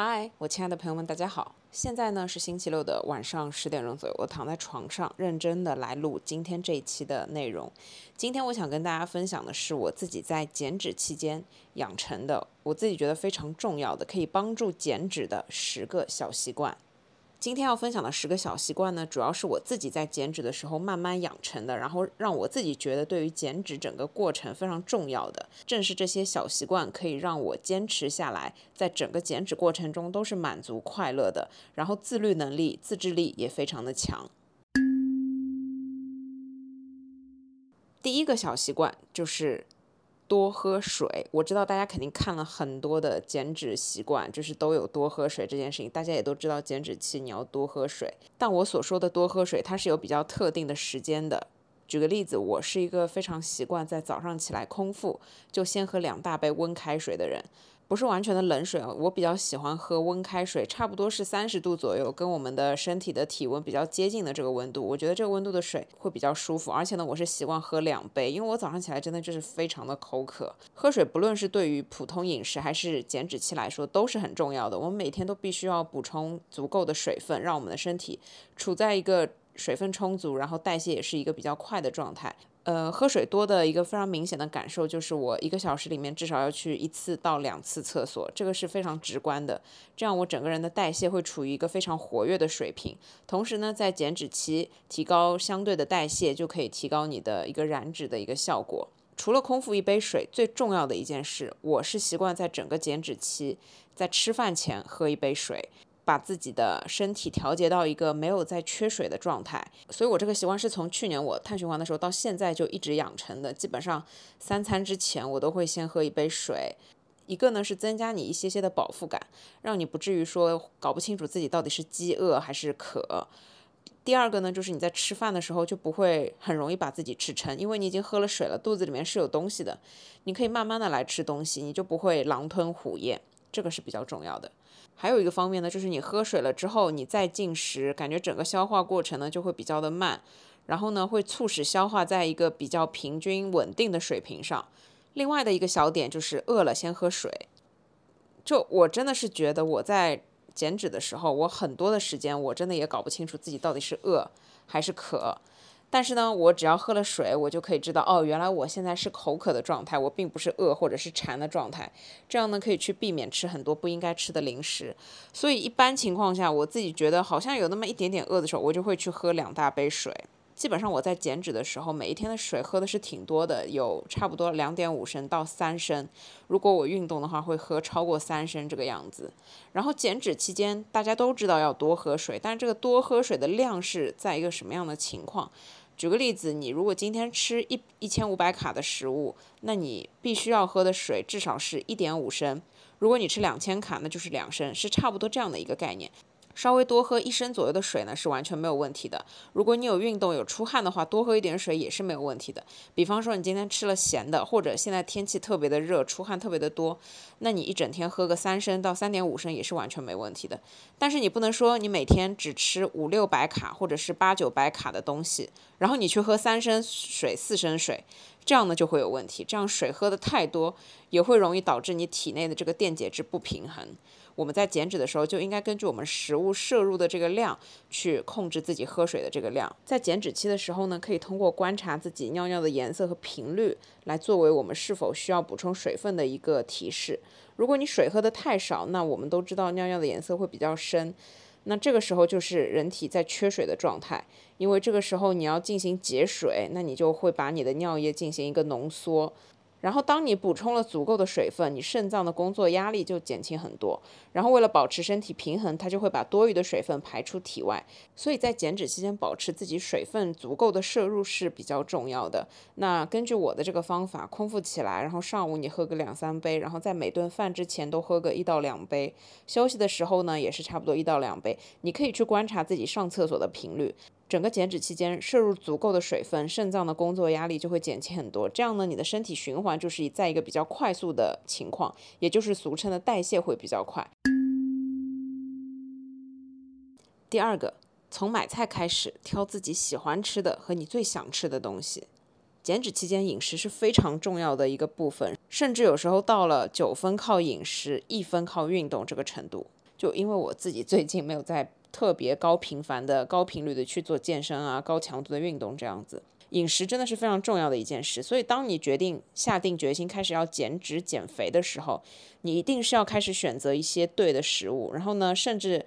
嗨，我亲爱的朋友们，大家好！现在呢是星期六的晚上十点钟左右，我躺在床上，认真的来录今天这一期的内容。今天我想跟大家分享的是我自己在减脂期间养成的，我自己觉得非常重要的，可以帮助减脂的十个小习惯。今天要分享的十个小习惯呢，主要是我自己在减脂的时候慢慢养成的，然后让我自己觉得对于减脂整个过程非常重要的。正是这些小习惯可以让我坚持下来，在整个减脂过程中都是满足快乐的，然后自律能力、自制力也非常的强。第一个小习惯就是。多喝水，我知道大家肯定看了很多的减脂习惯，就是都有多喝水这件事情，大家也都知道减脂期你要多喝水。但我所说的多喝水，它是有比较特定的时间的。举个例子，我是一个非常习惯在早上起来空腹就先喝两大杯温开水的人。不是完全的冷水我比较喜欢喝温开水，差不多是三十度左右，跟我们的身体的体温比较接近的这个温度，我觉得这个温度的水会比较舒服。而且呢，我是习惯喝两杯，因为我早上起来真的就是非常的口渴。喝水不论是对于普通饮食还是减脂期来说都是很重要的。我们每天都必须要补充足够的水分，让我们的身体处在一个水分充足，然后代谢也是一个比较快的状态。呃，喝水多的一个非常明显的感受就是，我一个小时里面至少要去一次到两次厕所，这个是非常直观的。这样我整个人的代谢会处于一个非常活跃的水平。同时呢，在减脂期提高相对的代谢，就可以提高你的一个燃脂的一个效果。除了空腹一杯水，最重要的一件事，我是习惯在整个减脂期在吃饭前喝一杯水。把自己的身体调节到一个没有在缺水的状态，所以我这个习惯是从去年我碳循环的时候到现在就一直养成的。基本上三餐之前我都会先喝一杯水，一个呢是增加你一些些的饱腹感，让你不至于说搞不清楚自己到底是饥饿还是渴。第二个呢就是你在吃饭的时候就不会很容易把自己吃撑，因为你已经喝了水了，肚子里面是有东西的，你可以慢慢的来吃东西，你就不会狼吞虎咽，这个是比较重要的。还有一个方面呢，就是你喝水了之后，你再进食，感觉整个消化过程呢就会比较的慢，然后呢会促使消化在一个比较平均稳定的水平上。另外的一个小点就是饿了先喝水。就我真的是觉得我在减脂的时候，我很多的时间我真的也搞不清楚自己到底是饿还是渴。但是呢，我只要喝了水，我就可以知道，哦，原来我现在是口渴的状态，我并不是饿或者是馋的状态。这样呢，可以去避免吃很多不应该吃的零食。所以一般情况下，我自己觉得好像有那么一点点饿的时候，我就会去喝两大杯水。基本上我在减脂的时候，每一天的水喝的是挺多的，有差不多两点五升到三升。如果我运动的话，会喝超过三升这个样子。然后减脂期间，大家都知道要多喝水，但是这个多喝水的量是在一个什么样的情况？举个例子，你如果今天吃一一千五百卡的食物，那你必须要喝的水至少是一点五升。如果你吃两千卡，那就是两升，是差不多这样的一个概念。稍微多喝一升左右的水呢，是完全没有问题的。如果你有运动有出汗的话，多喝一点水也是没有问题的。比方说你今天吃了咸的，或者现在天气特别的热，出汗特别的多，那你一整天喝个三升到三点五升也是完全没问题的。但是你不能说你每天只吃五六百卡或者是八九百卡的东西，然后你去喝三升水、四升水，这样呢就会有问题。这样水喝的太多，也会容易导致你体内的这个电解质不平衡。我们在减脂的时候就应该根据我们食物摄入的这个量去控制自己喝水的这个量。在减脂期的时候呢，可以通过观察自己尿尿的颜色和频率来作为我们是否需要补充水分的一个提示。如果你水喝的太少，那我们都知道尿尿的颜色会比较深，那这个时候就是人体在缺水的状态，因为这个时候你要进行节水，那你就会把你的尿液进行一个浓缩。然后，当你补充了足够的水分，你肾脏的工作压力就减轻很多。然后，为了保持身体平衡，它就会把多余的水分排出体外。所以在减脂期间，保持自己水分足够的摄入是比较重要的。那根据我的这个方法，空腹起来，然后上午你喝个两三杯，然后在每顿饭之前都喝个一到两杯，休息的时候呢也是差不多一到两杯。你可以去观察自己上厕所的频率。整个减脂期间摄入足够的水分，肾脏的工作压力就会减轻很多。这样呢，你的身体循环就是在一个比较快速的情况，也就是俗称的代谢会比较快。第二个，从买菜开始，挑自己喜欢吃的和你最想吃的东西。减脂期间饮食是非常重要的一个部分，甚至有时候到了九分靠饮食，一分靠运动这个程度。就因为我自己最近没有在特别高频繁的、高频率的去做健身啊、高强度的运动这样子。饮食真的是非常重要的一件事，所以当你决定下定决心开始要减脂减肥的时候，你一定是要开始选择一些对的食物。然后呢，甚至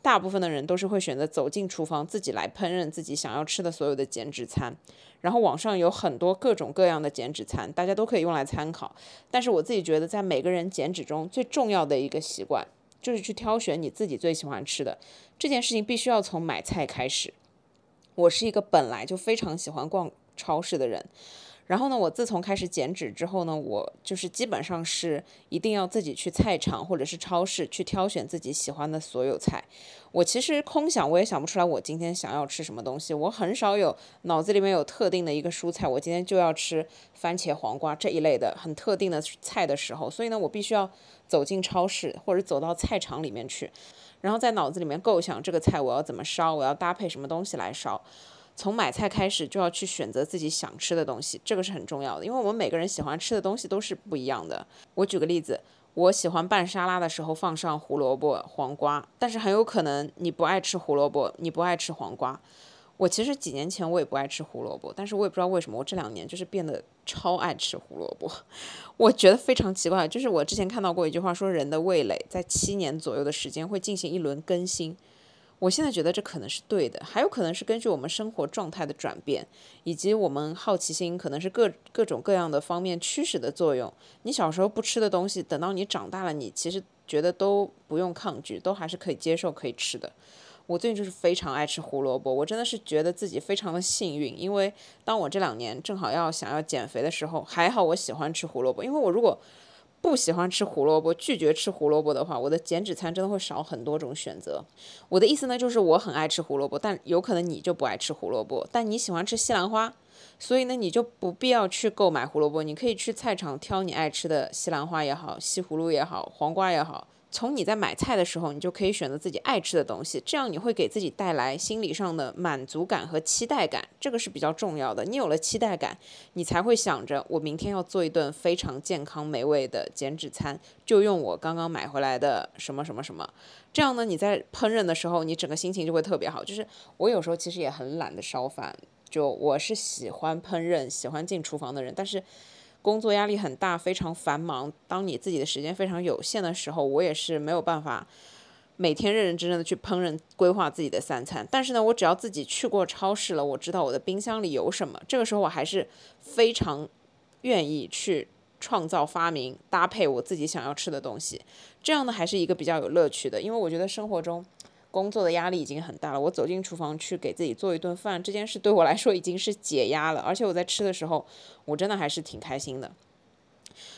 大部分的人都是会选择走进厨房自己来烹饪自己想要吃的所有的减脂餐。然后网上有很多各种各样的减脂餐，大家都可以用来参考。但是我自己觉得，在每个人减脂中最重要的一个习惯，就是去挑选你自己最喜欢吃的。这件事情必须要从买菜开始。我是一个本来就非常喜欢逛超市的人，然后呢，我自从开始减脂之后呢，我就是基本上是一定要自己去菜场或者是超市去挑选自己喜欢的所有菜。我其实空想我也想不出来我今天想要吃什么东西，我很少有脑子里面有特定的一个蔬菜，我今天就要吃番茄、黄瓜这一类的很特定的菜的时候，所以呢，我必须要走进超市或者走到菜场里面去。然后在脑子里面构想这个菜我要怎么烧，我要搭配什么东西来烧。从买菜开始就要去选择自己想吃的东西，这个是很重要的，因为我们每个人喜欢吃的东西都是不一样的。我举个例子，我喜欢拌沙拉的时候放上胡萝卜、黄瓜，但是很有可能你不爱吃胡萝卜，你不爱吃黄瓜。我其实几年前我也不爱吃胡萝卜，但是我也不知道为什么我这两年就是变得超爱吃胡萝卜。我觉得非常奇怪，就是我之前看到过一句话说，人的味蕾在七年左右的时间会进行一轮更新。我现在觉得这可能是对的，还有可能是根据我们生活状态的转变，以及我们好奇心可能是各各种各样的方面驱使的作用。你小时候不吃的东西，等到你长大了，你其实觉得都不用抗拒，都还是可以接受、可以吃的。我最近就是非常爱吃胡萝卜，我真的是觉得自己非常的幸运，因为当我这两年正好要想要减肥的时候，还好我喜欢吃胡萝卜，因为我如果不喜欢吃胡萝卜，拒绝吃胡萝卜的话，我的减脂餐真的会少很多种选择。我的意思呢，就是我很爱吃胡萝卜，但有可能你就不爱吃胡萝卜，但你喜欢吃西兰花，所以呢，你就不必要去购买胡萝卜，你可以去菜场挑你爱吃的西兰花也好，西葫芦也好，黄瓜也好。从你在买菜的时候，你就可以选择自己爱吃的东西，这样你会给自己带来心理上的满足感和期待感，这个是比较重要的。你有了期待感，你才会想着我明天要做一顿非常健康美味的减脂餐，就用我刚刚买回来的什么什么什么。这样呢，你在烹饪的时候，你整个心情就会特别好。就是我有时候其实也很懒得烧饭，就我是喜欢烹饪、喜欢进厨房的人，但是。工作压力很大，非常繁忙。当你自己的时间非常有限的时候，我也是没有办法每天认认真真的去烹饪、规划自己的三餐。但是呢，我只要自己去过超市了，我知道我的冰箱里有什么，这个时候我还是非常愿意去创造、发明、搭配我自己想要吃的东西。这样呢，还是一个比较有乐趣的，因为我觉得生活中。工作的压力已经很大了，我走进厨房去给自己做一顿饭，这件事对我来说已经是解压了。而且我在吃的时候，我真的还是挺开心的。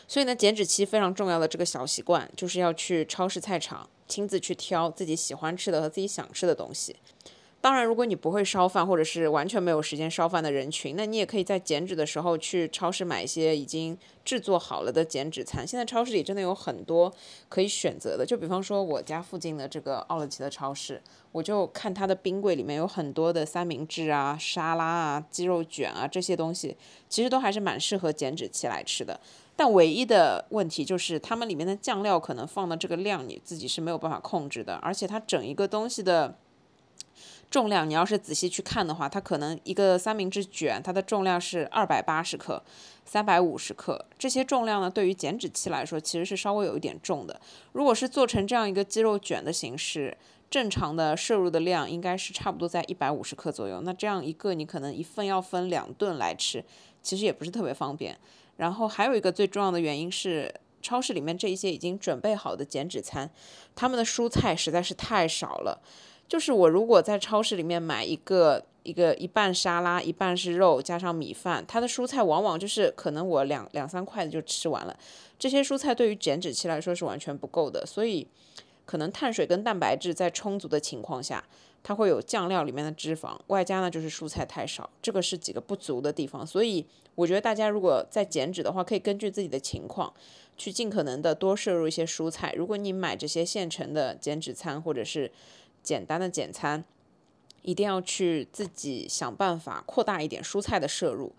所以呢，减脂期非常重要的这个小习惯，就是要去超市、菜场，亲自去挑自己喜欢吃的和自己想吃的东西。当然，如果你不会烧饭，或者是完全没有时间烧饭的人群，那你也可以在减脂的时候去超市买一些已经制作好了的减脂餐。现在超市里真的有很多可以选择的，就比方说我家附近的这个奥乐奇的超市，我就看它的冰柜里面有很多的三明治啊、沙拉啊、鸡肉卷啊这些东西，其实都还是蛮适合减脂期来吃的。但唯一的问题就是它们里面的酱料可能放的这个量你自己是没有办法控制的，而且它整一个东西的。重量，你要是仔细去看的话，它可能一个三明治卷，它的重量是二百八十克、三百五十克。这些重量呢，对于减脂期来说，其实是稍微有一点重的。如果是做成这样一个鸡肉卷的形式，正常的摄入的量应该是差不多在一百五十克左右。那这样一个，你可能一份要分两顿来吃，其实也不是特别方便。然后还有一个最重要的原因是，超市里面这一些已经准备好的减脂餐，他们的蔬菜实在是太少了。就是我如果在超市里面买一个一个一半沙拉一半是肉加上米饭，它的蔬菜往往就是可能我两两三筷子就吃完了。这些蔬菜对于减脂期来说是完全不够的，所以可能碳水跟蛋白质在充足的情况下，它会有酱料里面的脂肪，外加呢就是蔬菜太少，这个是几个不足的地方。所以我觉得大家如果在减脂的话，可以根据自己的情况去尽可能的多摄入一些蔬菜。如果你买这些现成的减脂餐或者是简单的简餐，一定要去自己想办法扩大一点蔬菜的摄入，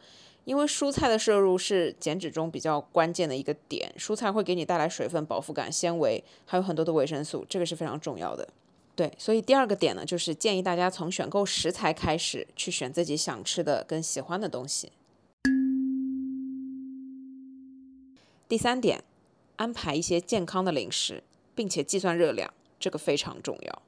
因为蔬菜的摄入是减脂中比较关键的一个点，蔬菜会给你带来水分、饱腹感、纤维，还有很多的维生素，这个是非常重要的。对，所以第二个点呢，就是建议大家从选购食材开始，去选自己想吃的跟喜欢的东西。第三点，安排一些健康的零食，并且计算热量，这个非常重要。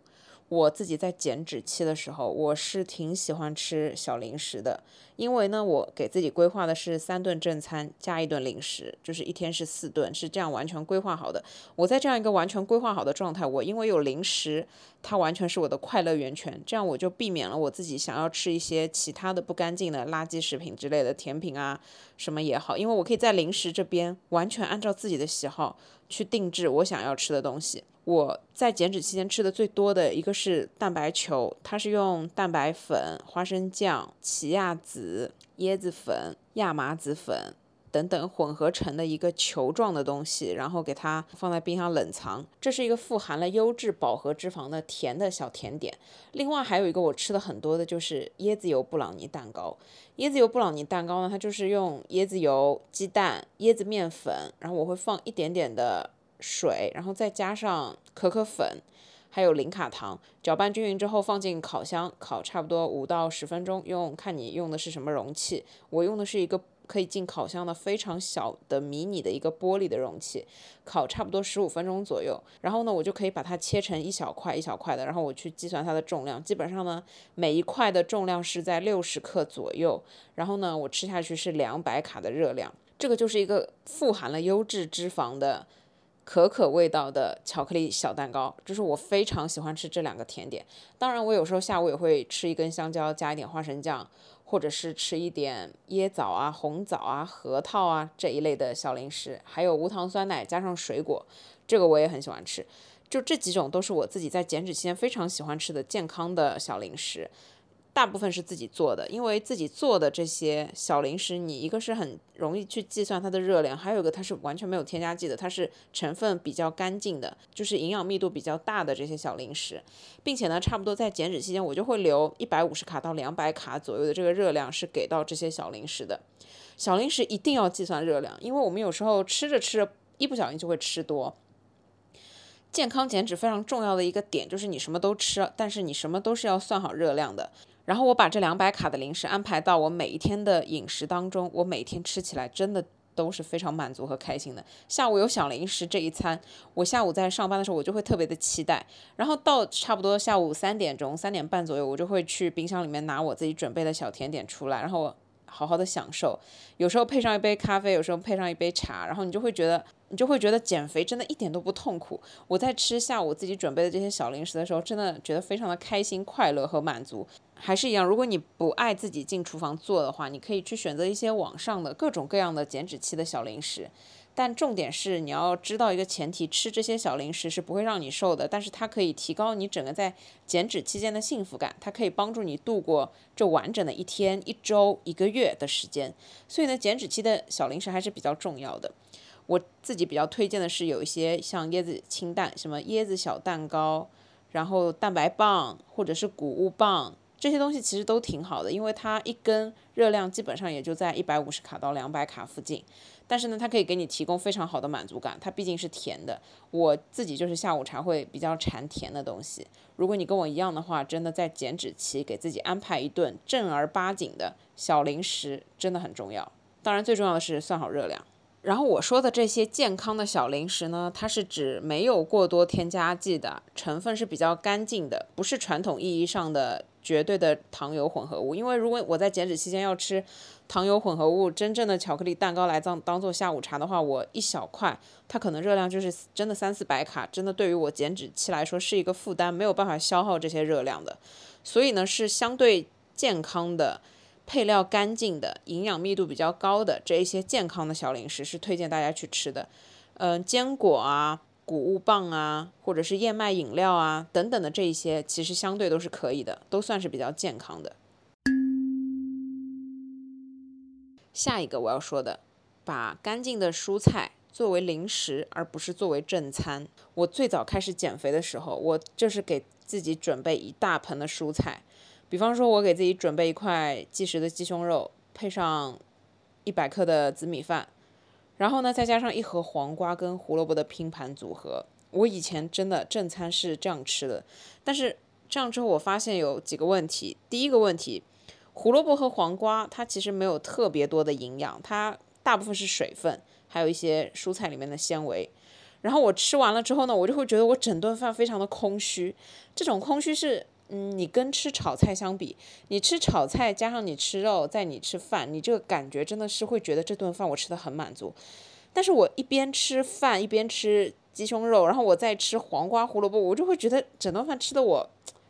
我自己在减脂期的时候，我是挺喜欢吃小零食的，因为呢，我给自己规划的是三顿正餐加一顿零食，就是一天是四顿，是这样完全规划好的。我在这样一个完全规划好的状态，我因为有零食，它完全是我的快乐源泉，这样我就避免了我自己想要吃一些其他的不干净的垃圾食品之类的甜品啊，什么也好，因为我可以在零食这边完全按照自己的喜好去定制我想要吃的东西。我在减脂期间吃的最多的一个是蛋白球，它是用蛋白粉、花生酱、奇亚籽、椰子粉、亚麻籽粉等等混合成的一个球状的东西，然后给它放在冰箱冷藏。这是一个富含了优质饱和脂肪的甜的小甜点。另外还有一个我吃的很多的就是椰子油布朗尼蛋糕。椰子油布朗尼蛋糕呢，它就是用椰子油、鸡蛋、椰子面粉，然后我会放一点点的。水，然后再加上可可粉，还有零卡糖，搅拌均匀之后放进烤箱烤差不多五到十分钟。用看你用的是什么容器，我用的是一个可以进烤箱的非常小的迷你的一个玻璃的容器，烤差不多十五分钟左右。然后呢，我就可以把它切成一小块一小块的，然后我去计算它的重量。基本上呢，每一块的重量是在六十克左右。然后呢，我吃下去是两百卡的热量。这个就是一个富含了优质脂肪的。可可味道的巧克力小蛋糕，就是我非常喜欢吃这两个甜点。当然，我有时候下午也会吃一根香蕉，加一点花生酱，或者是吃一点椰枣啊、红枣啊、核桃啊这一类的小零食，还有无糖酸奶加上水果，这个我也很喜欢吃。就这几种都是我自己在减脂期间非常喜欢吃的健康的小零食。大部分是自己做的，因为自己做的这些小零食，你一个是很容易去计算它的热量，还有一个它是完全没有添加剂的，它是成分比较干净的，就是营养密度比较大的这些小零食，并且呢，差不多在减脂期间，我就会留一百五十卡到两百卡左右的这个热量是给到这些小零食的。小零食一定要计算热量，因为我们有时候吃着吃着，一不小心就会吃多。健康减脂非常重要的一个点就是你什么都吃，但是你什么都是要算好热量的。然后我把这两百卡的零食安排到我每一天的饮食当中，我每天吃起来真的都是非常满足和开心的。下午有小零食这一餐，我下午在上班的时候我就会特别的期待。然后到差不多下午三点钟、三点半左右，我就会去冰箱里面拿我自己准备的小甜点出来，然后好好的享受。有时候配上一杯咖啡，有时候配上一杯茶，然后你就会觉得。你就会觉得减肥真的一点都不痛苦。我在吃下午自己准备的这些小零食的时候，真的觉得非常的开心、快乐和满足。还是一样，如果你不爱自己进厨房做的话，你可以去选择一些网上的各种各样的减脂期的小零食。但重点是你要知道一个前提：吃这些小零食是不会让你瘦的，但是它可以提高你整个在减脂期间的幸福感，它可以帮助你度过这完整的一天、一周、一个月的时间。所以呢，减脂期的小零食还是比较重要的。我自己比较推荐的是有一些像椰子清蛋，什么椰子小蛋糕，然后蛋白棒或者是谷物棒，这些东西其实都挺好的，因为它一根热量基本上也就在一百五十卡到两百卡附近，但是呢，它可以给你提供非常好的满足感，它毕竟是甜的。我自己就是下午茶会比较馋甜的东西，如果你跟我一样的话，真的在减脂期给自己安排一顿正儿八经的小零食真的很重要。当然，最重要的是算好热量。然后我说的这些健康的小零食呢，它是指没有过多添加剂的，成分是比较干净的，不是传统意义上的绝对的糖油混合物。因为如果我在减脂期间要吃糖油混合物真正的巧克力蛋糕来当当做下午茶的话，我一小块，它可能热量就是真的三四百卡，真的对于我减脂期来说是一个负担，没有办法消耗这些热量的。所以呢，是相对健康的。配料干净的、营养密度比较高的这一些健康的小零食是推荐大家去吃的，嗯，坚果啊、谷物棒啊，或者是燕麦饮料啊等等的这一些，其实相对都是可以的，都算是比较健康的。下一个我要说的，把干净的蔬菜作为零食，而不是作为正餐。我最早开始减肥的时候，我就是给自己准备一大盆的蔬菜。比方说，我给自己准备一块即食的鸡胸肉，配上一百克的紫米饭，然后呢再加上一盒黄瓜跟胡萝卜的拼盘组合。我以前真的正餐是这样吃的，但是这样之后我发现有几个问题。第一个问题，胡萝卜和黄瓜它其实没有特别多的营养，它大部分是水分，还有一些蔬菜里面的纤维。然后我吃完了之后呢，我就会觉得我整顿饭非常的空虚。这种空虚是，嗯，你跟吃炒菜相比，你吃炒菜加上你吃肉，在你吃饭，你这个感觉真的是会觉得这顿饭我吃的很满足。但是我一边吃饭一边吃鸡胸肉，然后我再吃黄瓜胡萝卜，我就会觉得整顿饭吃的我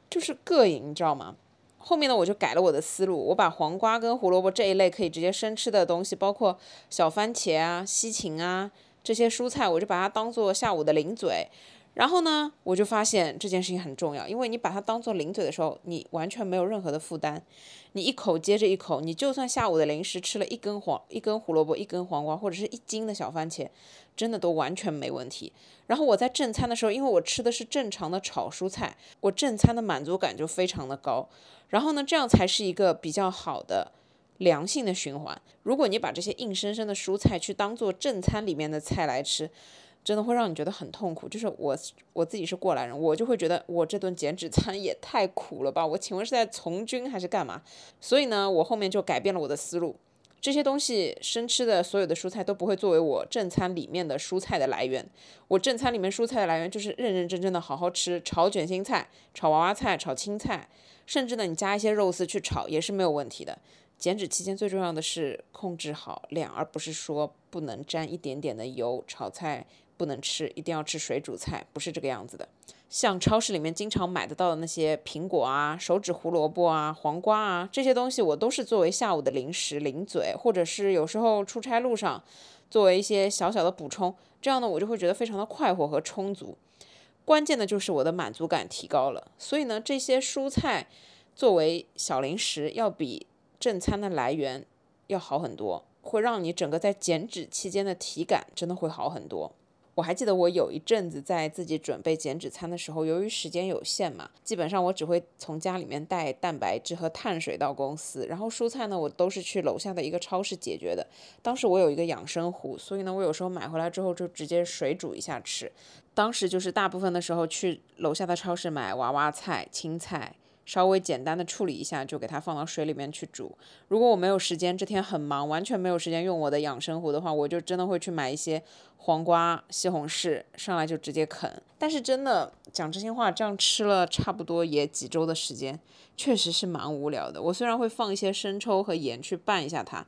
就是膈应，你知道吗？后面呢，我就改了我的思路，我把黄瓜跟胡萝卜这一类可以直接生吃的东西，包括小番茄啊、西芹啊。这些蔬菜，我就把它当做下午的零嘴，然后呢，我就发现这件事情很重要，因为你把它当做零嘴的时候，你完全没有任何的负担，你一口接着一口，你就算下午的零食吃了一根黄一根胡萝卜、一根黄瓜或者是一斤的小番茄，真的都完全没问题。然后我在正餐的时候，因为我吃的是正常的炒蔬菜，我正餐的满足感就非常的高。然后呢，这样才是一个比较好的。良性的循环。如果你把这些硬生生的蔬菜去当做正餐里面的菜来吃，真的会让你觉得很痛苦。就是我我自己是过来人，我就会觉得我这顿减脂餐也太苦了吧？我请问是在从军还是干嘛？所以呢，我后面就改变了我的思路。这些东西生吃的所有的蔬菜都不会作为我正餐里面的蔬菜的来源。我正餐里面蔬菜的来源就是认认真真的好好吃，炒卷心菜、炒娃娃菜、炒青菜，甚至呢你加一些肉丝去炒也是没有问题的。减脂期间最重要的是控制好量，而不是说不能沾一点点的油，炒菜不能吃，一定要吃水煮菜，不是这个样子的。像超市里面经常买得到的那些苹果啊、手指胡萝卜啊、黄瓜啊这些东西，我都是作为下午的零食零嘴，或者是有时候出差路上作为一些小小的补充，这样呢我就会觉得非常的快活和充足。关键的就是我的满足感提高了，所以呢这些蔬菜作为小零食要比。正餐的来源要好很多，会让你整个在减脂期间的体感真的会好很多。我还记得我有一阵子在自己准备减脂餐的时候，由于时间有限嘛，基本上我只会从家里面带蛋白质和碳水到公司，然后蔬菜呢我都是去楼下的一个超市解决的。当时我有一个养生壶，所以呢我有时候买回来之后就直接水煮一下吃。当时就是大部分的时候去楼下的超市买娃娃菜、青菜。稍微简单的处理一下，就给它放到水里面去煮。如果我没有时间，这天很忙，完全没有时间用我的养生壶的话，我就真的会去买一些黄瓜、西红柿，上来就直接啃。但是真的讲真心话，这样吃了差不多也几周的时间，确实是蛮无聊的。我虽然会放一些生抽和盐去拌一下它。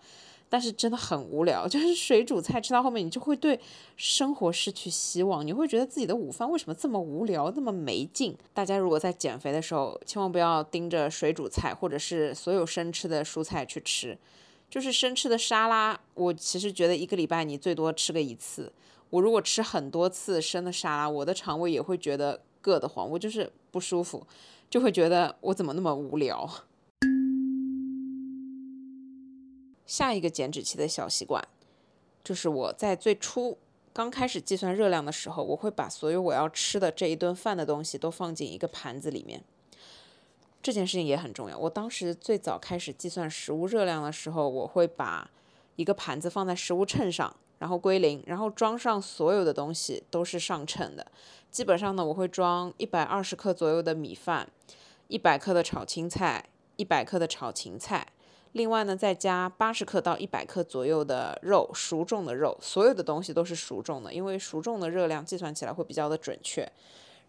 但是真的很无聊，就是水煮菜吃到后面，你就会对生活失去希望，你会觉得自己的午饭为什么这么无聊，那么没劲。大家如果在减肥的时候，千万不要盯着水煮菜或者是所有生吃的蔬菜去吃，就是生吃的沙拉，我其实觉得一个礼拜你最多吃个一次。我如果吃很多次生的沙拉，我的肠胃也会觉得硌得慌，我就是不舒服，就会觉得我怎么那么无聊。下一个减脂期的小习惯，就是我在最初刚开始计算热量的时候，我会把所有我要吃的这一顿饭的东西都放进一个盘子里面。这件事情也很重要。我当时最早开始计算食物热量的时候，我会把一个盘子放在食物秤上，然后归零，然后装上所有的东西都是上称的。基本上呢，我会装一百二十克左右的米饭，一百克的炒青菜，一百克的炒芹菜。另外呢，再加八十克到一百克左右的肉，熟重的肉，所有的东西都是熟重的，因为熟重的热量计算起来会比较的准确。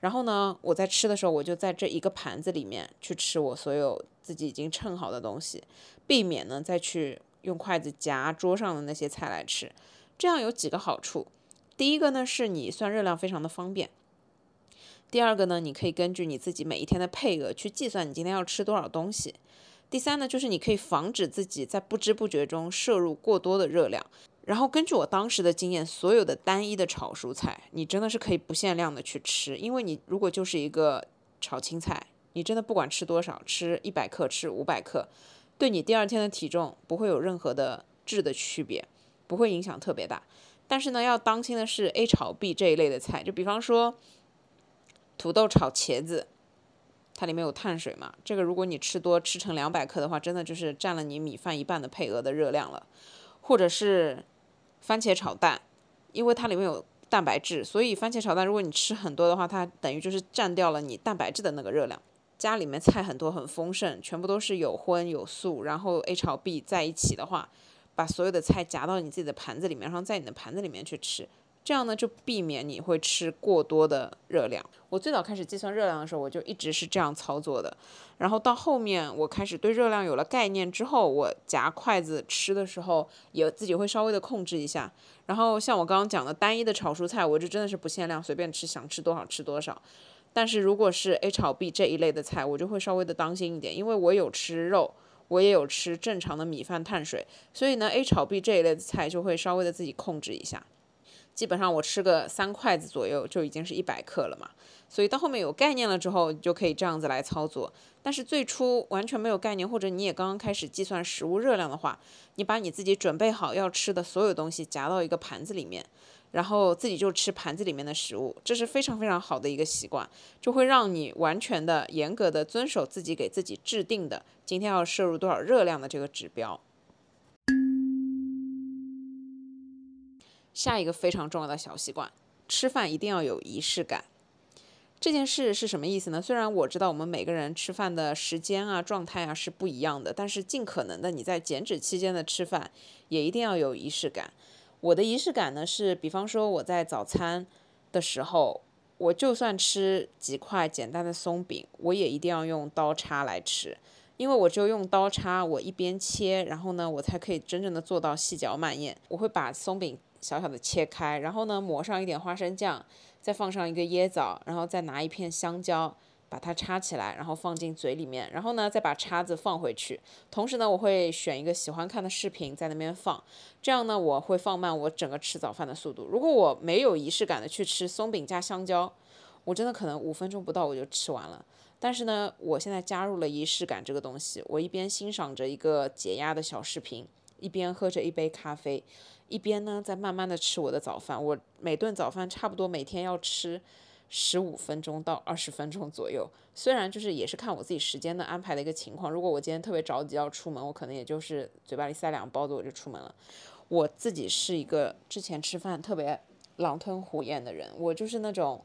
然后呢，我在吃的时候，我就在这一个盘子里面去吃我所有自己已经称好的东西，避免呢再去用筷子夹桌上的那些菜来吃。这样有几个好处，第一个呢是你算热量非常的方便，第二个呢你可以根据你自己每一天的配额去计算你今天要吃多少东西。第三呢，就是你可以防止自己在不知不觉中摄入过多的热量。然后根据我当时的经验，所有的单一的炒蔬菜，你真的是可以不限量的去吃。因为你如果就是一个炒青菜，你真的不管吃多少，吃一百克，吃五百克，对你第二天的体重不会有任何的质的区别，不会影响特别大。但是呢，要当心的是 A 炒 B 这一类的菜，就比方说土豆炒茄子。它里面有碳水嘛？这个如果你吃多吃成两百克的话，真的就是占了你米饭一半的配额的热量了。或者是番茄炒蛋，因为它里面有蛋白质，所以番茄炒蛋如果你吃很多的话，它等于就是占掉了你蛋白质的那个热量。家里面菜很多很丰盛，全部都是有荤有素，然后 A 炒 B 在一起的话，把所有的菜夹到你自己的盘子里面，然后在你的盘子里面去吃。这样呢，就避免你会吃过多的热量。我最早开始计算热量的时候，我就一直是这样操作的。然后到后面，我开始对热量有了概念之后，我夹筷子吃的时候，也自己会稍微的控制一下。然后像我刚刚讲的单一的炒蔬菜，我就真的是不限量，随便吃，想吃多少吃多少。但是如果是 A 炒 B 这一类的菜，我就会稍微的当心一点，因为我有吃肉，我也有吃正常的米饭碳水，所以呢 A 炒 B 这一类的菜就会稍微的自己控制一下。基本上我吃个三筷子左右就已经是一百克了嘛，所以到后面有概念了之后你就可以这样子来操作。但是最初完全没有概念，或者你也刚刚开始计算食物热量的话，你把你自己准备好要吃的所有东西夹到一个盘子里面，然后自己就吃盘子里面的食物，这是非常非常好的一个习惯，就会让你完全的严格的遵守自己给自己制定的今天要摄入多少热量的这个指标。下一个非常重要的小习惯，吃饭一定要有仪式感。这件事是什么意思呢？虽然我知道我们每个人吃饭的时间啊、状态啊是不一样的，但是尽可能的你在减脂期间的吃饭也一定要有仪式感。我的仪式感呢是，比方说我在早餐的时候，我就算吃几块简单的松饼，我也一定要用刀叉来吃，因为我只有用刀叉，我一边切，然后呢，我才可以真正的做到细嚼慢咽。我会把松饼。小小的切开，然后呢，抹上一点花生酱，再放上一个椰枣，然后再拿一片香蕉，把它插起来，然后放进嘴里面，然后呢，再把叉子放回去。同时呢，我会选一个喜欢看的视频在那边放，这样呢，我会放慢我整个吃早饭的速度。如果我没有仪式感的去吃松饼加香蕉，我真的可能五分钟不到我就吃完了。但是呢，我现在加入了仪式感这个东西，我一边欣赏着一个解压的小视频，一边喝着一杯咖啡。一边呢，在慢慢的吃我的早饭。我每顿早饭差不多每天要吃十五分钟到二十分钟左右。虽然就是也是看我自己时间的安排的一个情况。如果我今天特别着急要出门，我可能也就是嘴巴里塞两个包子我就出门了。我自己是一个之前吃饭特别狼吞虎咽的人，我就是那种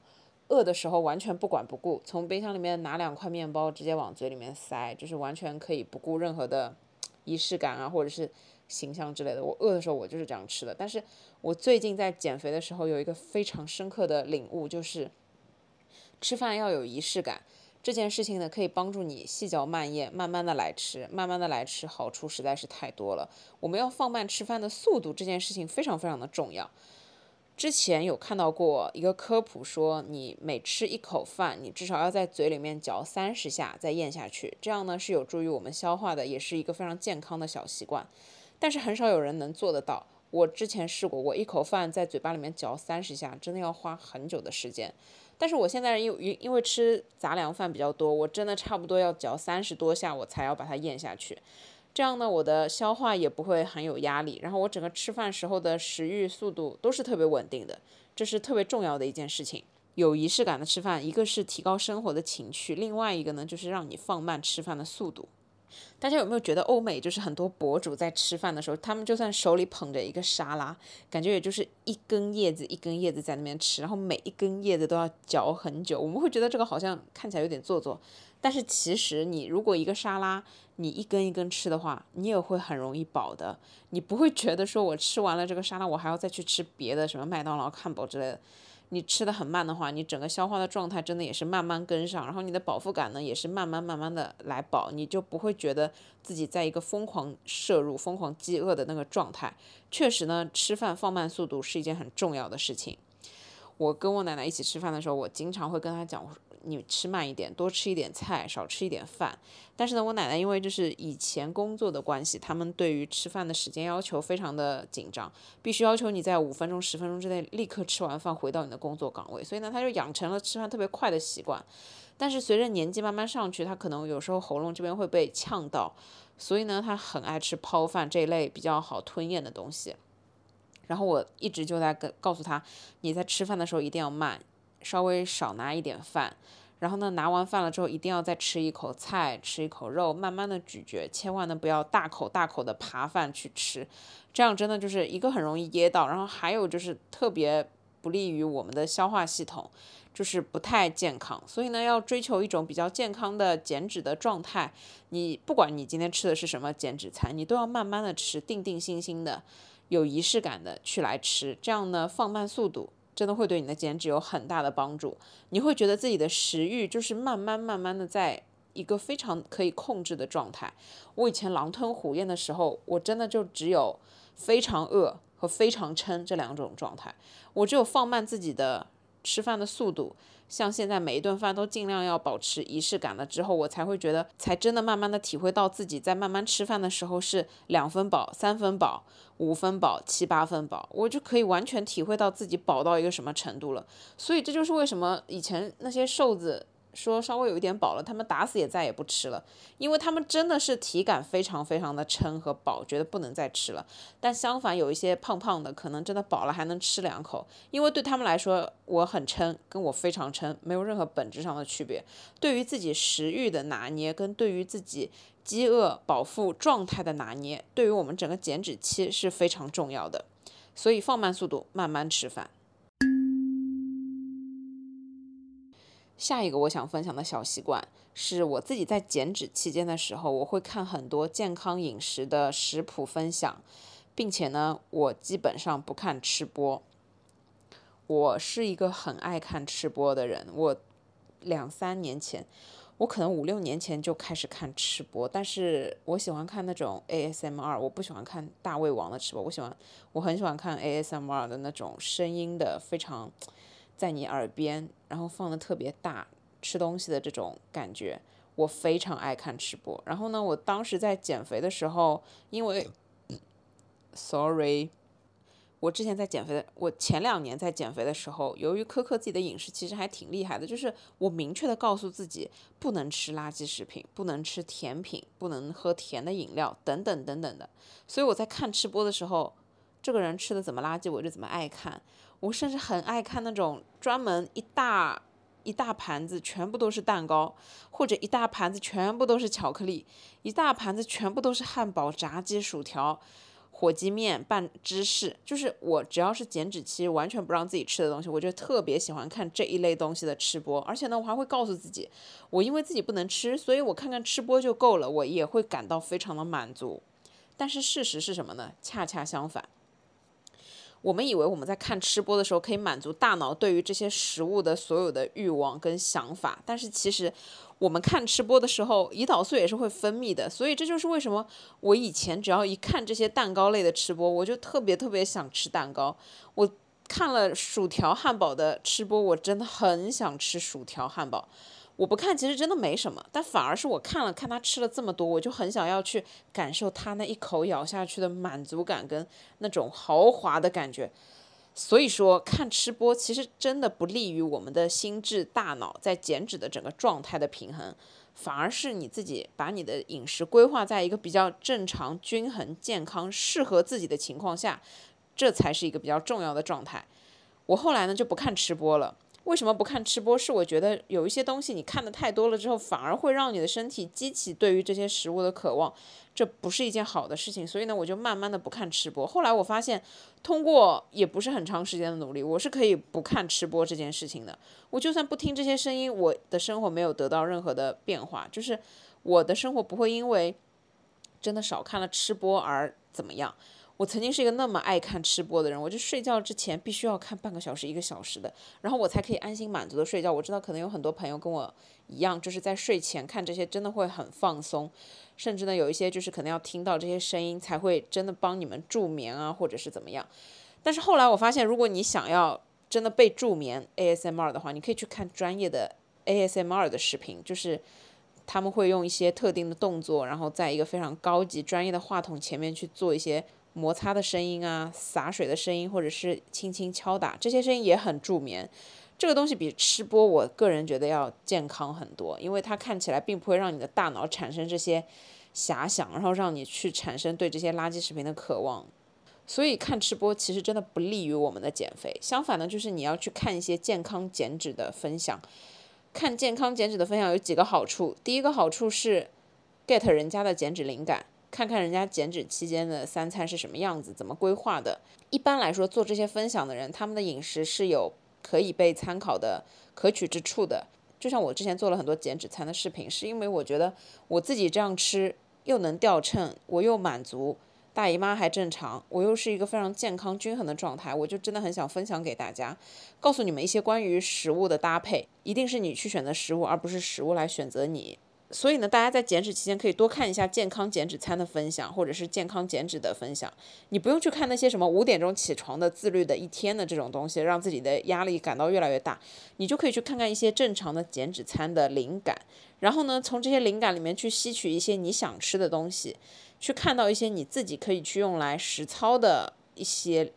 饿的时候完全不管不顾，从冰箱里面拿两块面包直接往嘴里面塞，就是完全可以不顾任何的仪式感啊，或者是。形象之类的，我饿的时候我就是这样吃的。但是我最近在减肥的时候有一个非常深刻的领悟，就是吃饭要有仪式感。这件事情呢，可以帮助你细嚼慢咽，慢慢的来吃，慢慢的来吃，好处实在是太多了。我们要放慢吃饭的速度，这件事情非常非常的重要。之前有看到过一个科普，说你每吃一口饭，你至少要在嘴里面嚼三十下再咽下去，这样呢是有助于我们消化的，也是一个非常健康的小习惯。但是很少有人能做得到。我之前试过，我一口饭在嘴巴里面嚼三十下，真的要花很久的时间。但是我现在因为因为吃杂粮饭比较多，我真的差不多要嚼三十多下，我才要把它咽下去。这样呢，我的消化也不会很有压力，然后我整个吃饭时候的食欲速度都是特别稳定的，这是特别重要的一件事情。有仪式感的吃饭，一个是提高生活的情趣，另外一个呢就是让你放慢吃饭的速度。大家有没有觉得欧美就是很多博主在吃饭的时候，他们就算手里捧着一个沙拉，感觉也就是一根叶子一根叶子在那边吃，然后每一根叶子都要嚼很久。我们会觉得这个好像看起来有点做作，但是其实你如果一个沙拉你一根一根吃的话，你也会很容易饱的。你不会觉得说我吃完了这个沙拉，我还要再去吃别的什么麦当劳、汉堡之类的。你吃的很慢的话，你整个消化的状态真的也是慢慢跟上，然后你的饱腹感呢也是慢慢慢慢的来饱，你就不会觉得自己在一个疯狂摄入、疯狂饥饿的那个状态。确实呢，吃饭放慢速度是一件很重要的事情。我跟我奶奶一起吃饭的时候，我经常会跟她讲。你吃慢一点，多吃一点菜，少吃一点饭。但是呢，我奶奶因为就是以前工作的关系，他们对于吃饭的时间要求非常的紧张，必须要求你在五分钟、十分钟之内立刻吃完饭，回到你的工作岗位。所以呢，他就养成了吃饭特别快的习惯。但是随着年纪慢慢上去，他可能有时候喉咙这边会被呛到，所以呢，他很爱吃泡饭这一类比较好吞咽的东西。然后我一直就在跟告诉他，你在吃饭的时候一定要慢。稍微少拿一点饭，然后呢，拿完饭了之后，一定要再吃一口菜，吃一口肉，慢慢的咀嚼，千万呢不要大口大口的扒饭去吃，这样真的就是一个很容易噎到，然后还有就是特别不利于我们的消化系统，就是不太健康。所以呢，要追求一种比较健康的减脂的状态。你不管你今天吃的是什么减脂餐，你都要慢慢的吃，定定心心的，有仪式感的去来吃，这样呢放慢速度。真的会对你的减脂有很大的帮助，你会觉得自己的食欲就是慢慢慢慢的在一个非常可以控制的状态。我以前狼吞虎咽的时候，我真的就只有非常饿和非常撑这两种状态，我只有放慢自己的吃饭的速度。像现在每一顿饭都尽量要保持仪式感了之后，我才会觉得，才真的慢慢的体会到自己在慢慢吃饭的时候是两分饱、三分饱、五分饱、七八分饱，我就可以完全体会到自己饱到一个什么程度了。所以这就是为什么以前那些瘦子。说稍微有一点饱了，他们打死也再也不吃了，因为他们真的是体感非常非常的撑和饱，觉得不能再吃了。但相反，有一些胖胖的，可能真的饱了还能吃两口，因为对他们来说，我很撑，跟我非常撑没有任何本质上的区别。对于自己食欲的拿捏，跟对于自己饥饿饱腹状态的拿捏，对于我们整个减脂期是非常重要的。所以放慢速度，慢慢吃饭。下一个我想分享的小习惯是我自己在减脂期间的时候，我会看很多健康饮食的食谱分享，并且呢，我基本上不看吃播。我是一个很爱看吃播的人，我两三年前，我可能五六年前就开始看吃播，但是我喜欢看那种 ASMR，我不喜欢看大胃王的吃播，我喜欢，我很喜欢看 ASMR 的那种声音的非常。在你耳边，然后放的特别大，吃东西的这种感觉，我非常爱看吃播。然后呢，我当时在减肥的时候，因为，sorry，我之前在减肥的，我前两年在减肥的时候，由于苛刻自己的饮食，其实还挺厉害的。就是我明确的告诉自己，不能吃垃圾食品，不能吃甜品，不能喝甜的饮料，等等等等的。所以我在看吃播的时候，这个人吃的怎么垃圾，我就怎么爱看。我甚至很爱看那种专门一大一大盘子全部都是蛋糕，或者一大盘子全部都是巧克力，一大盘子全部都是汉堡、炸鸡、薯条、火鸡面拌芝士。就是我只要是减脂期完全不让自己吃的东西，我就特别喜欢看这一类东西的吃播。而且呢，我还会告诉自己，我因为自己不能吃，所以我看看吃播就够了，我也会感到非常的满足。但是事实是什么呢？恰恰相反。我们以为我们在看吃播的时候可以满足大脑对于这些食物的所有的欲望跟想法，但是其实我们看吃播的时候，胰岛素也是会分泌的，所以这就是为什么我以前只要一看这些蛋糕类的吃播，我就特别特别想吃蛋糕。我看了薯条汉堡的吃播，我真的很想吃薯条汉堡。我不看，其实真的没什么，但反而是我看了看他吃了这么多，我就很想要去感受他那一口咬下去的满足感跟那种豪华的感觉。所以说，看吃播其实真的不利于我们的心智、大脑在减脂的整个状态的平衡，反而是你自己把你的饮食规划在一个比较正常、均衡、健康、适合自己的情况下，这才是一个比较重要的状态。我后来呢就不看吃播了。为什么不看吃播？是我觉得有一些东西你看的太多了之后，反而会让你的身体激起对于这些食物的渴望，这不是一件好的事情。所以呢，我就慢慢的不看吃播。后来我发现，通过也不是很长时间的努力，我是可以不看吃播这件事情的。我就算不听这些声音，我的生活没有得到任何的变化，就是我的生活不会因为真的少看了吃播而怎么样。我曾经是一个那么爱看吃播的人，我就睡觉之前必须要看半个小时、一个小时的，然后我才可以安心满足的睡觉。我知道可能有很多朋友跟我一样，就是在睡前看这些真的会很放松，甚至呢有一些就是可能要听到这些声音才会真的帮你们助眠啊，或者是怎么样。但是后来我发现，如果你想要真的被助眠 ASMR 的话，你可以去看专业的 ASMR 的视频，就是他们会用一些特定的动作，然后在一个非常高级专业的话筒前面去做一些。摩擦的声音啊，洒水的声音，或者是轻轻敲打，这些声音也很助眠。这个东西比吃播，我个人觉得要健康很多，因为它看起来并不会让你的大脑产生这些遐想，然后让你去产生对这些垃圾食品的渴望。所以看吃播其实真的不利于我们的减肥。相反呢，就是你要去看一些健康减脂的分享。看健康减脂的分享有几个好处，第一个好处是 get 人家的减脂灵感，看看人家减脂期间的三餐是什么样子，怎么规划的。一般来说，做这些分享的人，他们的饮食是有可以被参考的可取之处的。就像我之前做了很多减脂餐的视频，是因为我觉得我自己这样吃又能掉秤，我又满足。大姨妈还正常，我又是一个非常健康均衡的状态，我就真的很想分享给大家，告诉你们一些关于食物的搭配，一定是你去选择食物，而不是食物来选择你。所以呢，大家在减脂期间可以多看一下健康减脂餐的分享，或者是健康减脂的分享。你不用去看那些什么五点钟起床的自律的一天的这种东西，让自己的压力感到越来越大。你就可以去看看一些正常的减脂餐的灵感，然后呢，从这些灵感里面去吸取一些你想吃的东西，去看到一些你自己可以去用来实操的一些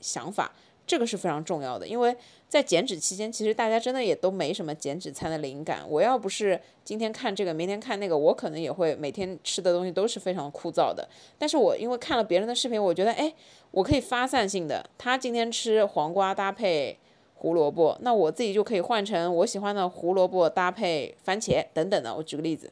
想法。这个是非常重要的，因为在减脂期间，其实大家真的也都没什么减脂餐的灵感。我要不是今天看这个，明天看那个，我可能也会每天吃的东西都是非常枯燥的。但是我因为看了别人的视频，我觉得，哎，我可以发散性的。他今天吃黄瓜搭配胡萝卜，那我自己就可以换成我喜欢的胡萝卜搭配番茄等等的。我举个例子，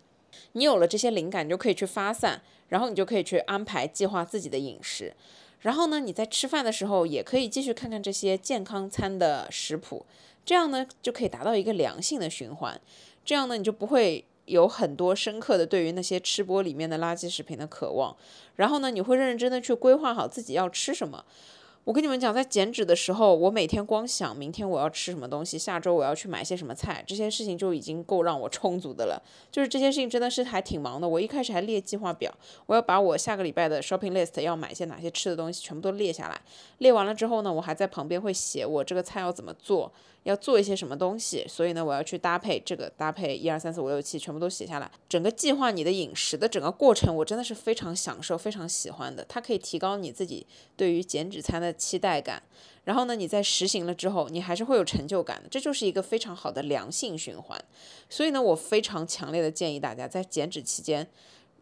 你有了这些灵感，你就可以去发散，然后你就可以去安排计划自己的饮食。然后呢，你在吃饭的时候也可以继续看看这些健康餐的食谱，这样呢就可以达到一个良性的循环。这样呢，你就不会有很多深刻的对于那些吃播里面的垃圾食品的渴望。然后呢，你会认认真真的去规划好自己要吃什么。我跟你们讲，在减脂的时候，我每天光想明天我要吃什么东西，下周我要去买些什么菜，这些事情就已经够让我充足的了。就是这些事情真的是还挺忙的。我一开始还列计划表，我要把我下个礼拜的 shopping list 要买些哪些吃的东西全部都列下来。列完了之后呢，我还在旁边会写我这个菜要怎么做。要做一些什么东西，所以呢，我要去搭配这个搭配一二三四五六七，全部都写下来。整个计划你的饮食的整个过程，我真的是非常享受、非常喜欢的。它可以提高你自己对于减脂餐的期待感。然后呢，你在实行了之后，你还是会有成就感的。这就是一个非常好的良性循环。所以呢，我非常强烈的建议大家在减脂期间，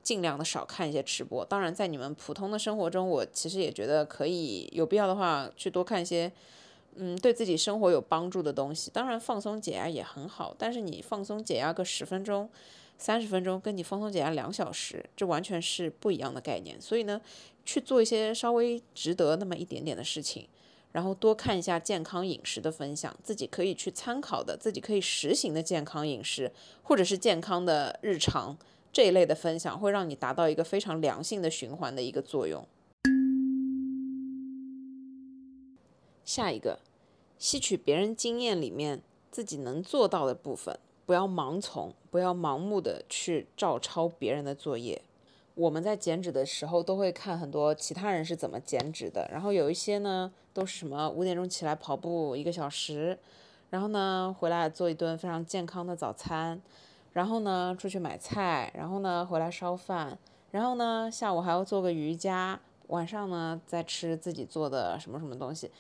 尽量的少看一些吃播。当然，在你们普通的生活中，我其实也觉得可以有必要的话去多看一些。嗯，对自己生活有帮助的东西，当然放松解压也很好。但是你放松解压个十分钟、三十分钟，跟你放松解压两小时，这完全是不一样的概念。所以呢，去做一些稍微值得那么一点点的事情，然后多看一下健康饮食的分享，自己可以去参考的、自己可以实行的健康饮食，或者是健康的日常这一类的分享，会让你达到一个非常良性的循环的一个作用。下一个。吸取别人经验里面自己能做到的部分，不要盲从，不要盲目的去照抄别人的作业。我们在减脂的时候都会看很多其他人是怎么减脂的，然后有一些呢都是什么五点钟起来跑步一个小时，然后呢回来做一顿非常健康的早餐，然后呢出去买菜，然后呢回来烧饭，然后呢下午还要做个瑜伽，晚上呢再吃自己做的什么什么东西。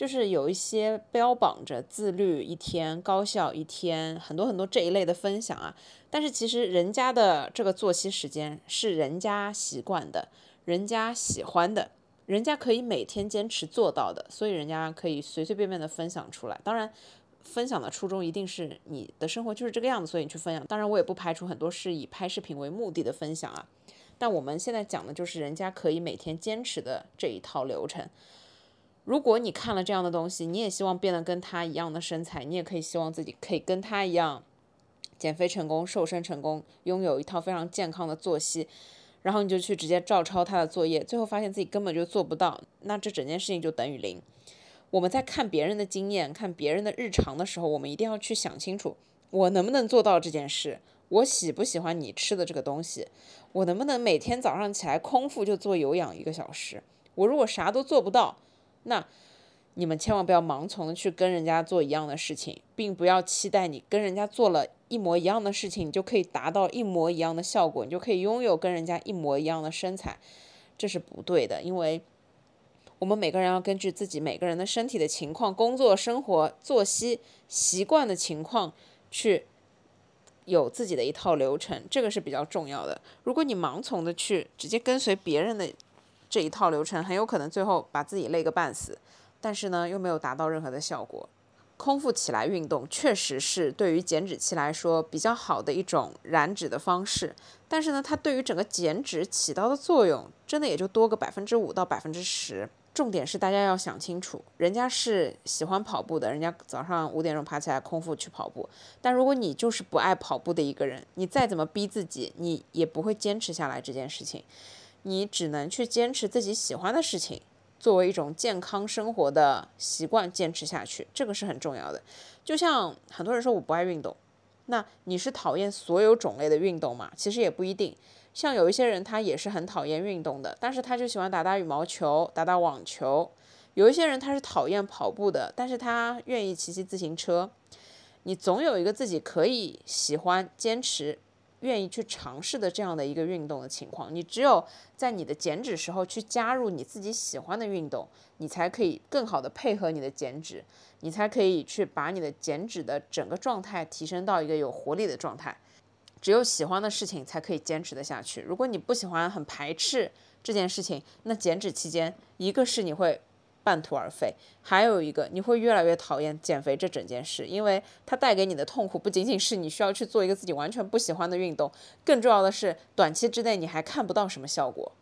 就是有一些标榜着自律一天、高效一天，很多很多这一类的分享啊。但是其实人家的这个作息时间是人家习惯的，人家喜欢的，人家可以每天坚持做到的，所以人家可以随随便便的分享出来。当然，分享的初衷一定是你的生活就是这个样子，所以你去分享。当然，我也不排除很多是以拍视频为目的的分享啊。但我们现在讲的就是人家可以每天坚持的这一套流程。如果你看了这样的东西，你也希望变得跟他一样的身材，你也可以希望自己可以跟他一样减肥成功、瘦身成功，拥有一套非常健康的作息，然后你就去直接照抄他的作业，最后发现自己根本就做不到，那这整件事情就等于零。我们在看别人的经验、看别人的日常的时候，我们一定要去想清楚，我能不能做到这件事？我喜不喜欢你吃的这个东西？我能不能每天早上起来空腹就做有氧一个小时？我如果啥都做不到，那你们千万不要盲从的去跟人家做一样的事情，并不要期待你跟人家做了一模一样的事情，你就可以达到一模一样的效果，你就可以拥有跟人家一模一样的身材，这是不对的。因为我们每个人要根据自己每个人的身体的情况、工作、生活、作息习惯的情况去有自己的一套流程，这个是比较重要的。如果你盲从的去直接跟随别人的，这一套流程很有可能最后把自己累个半死，但是呢又没有达到任何的效果。空腹起来运动确实是对于减脂期来说比较好的一种燃脂的方式，但是呢，它对于整个减脂起到的作用，真的也就多个百分之五到百分之十。重点是大家要想清楚，人家是喜欢跑步的，人家早上五点钟爬起来空腹去跑步。但如果你就是不爱跑步的一个人，你再怎么逼自己，你也不会坚持下来这件事情。你只能去坚持自己喜欢的事情。作为一种健康生活的习惯，坚持下去，这个是很重要的。就像很多人说我不爱运动，那你是讨厌所有种类的运动吗？其实也不一定。像有一些人他也是很讨厌运动的，但是他就喜欢打打羽毛球、打打网球。有一些人他是讨厌跑步的，但是他愿意骑骑自行车。你总有一个自己可以喜欢、坚持。愿意去尝试的这样的一个运动的情况，你只有在你的减脂时候去加入你自己喜欢的运动，你才可以更好的配合你的减脂，你才可以去把你的减脂的整个状态提升到一个有活力的状态。只有喜欢的事情才可以坚持的下去。如果你不喜欢、很排斥这件事情，那减脂期间，一个是你会。半途而废，还有一个你会越来越讨厌减肥这整件事，因为它带给你的痛苦不仅仅是你需要去做一个自己完全不喜欢的运动，更重要的是短期之内你还看不到什么效果。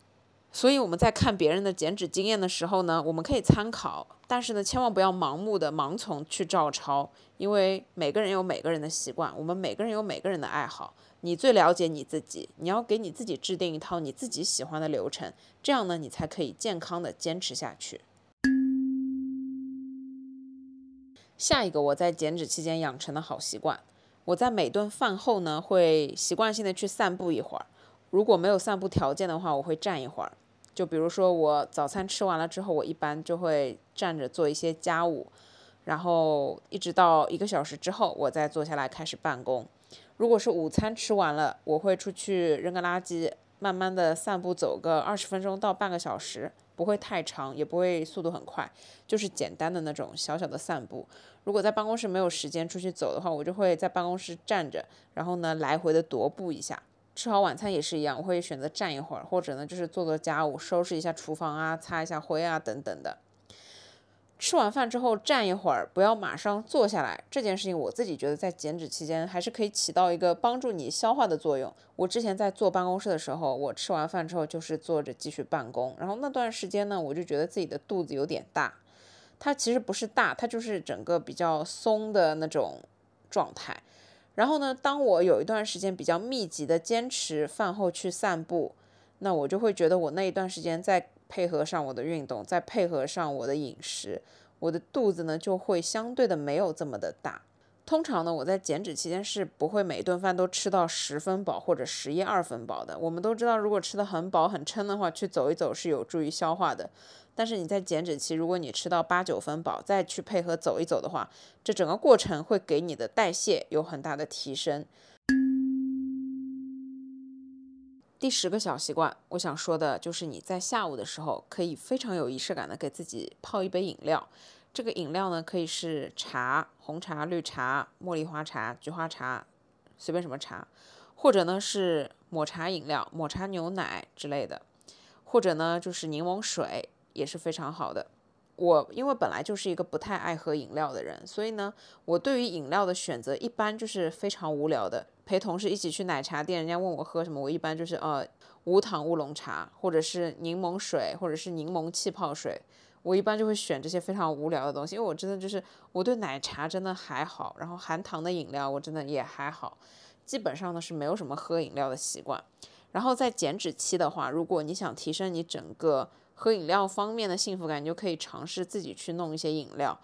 所以我们在看别人的减脂经验的时候呢，我们可以参考，但是呢，千万不要盲目的盲从去照抄，因为每个人有每个人的习惯，我们每个人有每个人的爱好，你最了解你自己，你要给你自己制定一套你自己喜欢的流程，这样呢，你才可以健康的坚持下去。下一个我在减脂期间养成的好习惯，我在每顿饭后呢会习惯性的去散步一会儿。如果没有散步条件的话，我会站一会儿。就比如说我早餐吃完了之后，我一般就会站着做一些家务，然后一直到一个小时之后，我再坐下来开始办公。如果是午餐吃完了，我会出去扔个垃圾，慢慢的散步走个二十分钟到半个小时。不会太长，也不会速度很快，就是简单的那种小小的散步。如果在办公室没有时间出去走的话，我就会在办公室站着，然后呢来回的踱步一下。吃好晚餐也是一样，我会选择站一会儿，或者呢就是做做家务，收拾一下厨房啊，擦一下灰啊等等的。吃完饭之后站一会儿，不要马上坐下来。这件事情我自己觉得在减脂期间还是可以起到一个帮助你消化的作用。我之前在坐办公室的时候，我吃完饭之后就是坐着继续办公，然后那段时间呢，我就觉得自己的肚子有点大。它其实不是大，它就是整个比较松的那种状态。然后呢，当我有一段时间比较密集的坚持饭后去散步，那我就会觉得我那一段时间在。配合上我的运动，再配合上我的饮食，我的肚子呢就会相对的没有这么的大。通常呢，我在减脂期间是不会每顿饭都吃到十分饱或者十一二分饱的。我们都知道，如果吃的很饱很撑的话，去走一走是有助于消化的。但是你在减脂期，如果你吃到八九分饱，再去配合走一走的话，这整个过程会给你的代谢有很大的提升。第十个小习惯，我想说的就是你在下午的时候可以非常有仪式感的给自己泡一杯饮料。这个饮料呢，可以是茶、红茶、绿茶、茉莉花茶、菊花茶，随便什么茶，或者呢是抹茶饮料、抹茶牛奶之类的，或者呢就是柠檬水也是非常好的。我因为本来就是一个不太爱喝饮料的人，所以呢，我对于饮料的选择一般就是非常无聊的。陪同事一起去奶茶店，人家问我喝什么，我一般就是呃无糖乌龙茶，或者是柠檬水，或者是柠檬气泡水。我一般就会选这些非常无聊的东西，因为我真的就是我对奶茶真的还好，然后含糖的饮料我真的也还好，基本上呢是没有什么喝饮料的习惯。然后在减脂期的话，如果你想提升你整个喝饮料方面的幸福感，你就可以尝试自己去弄一些饮料。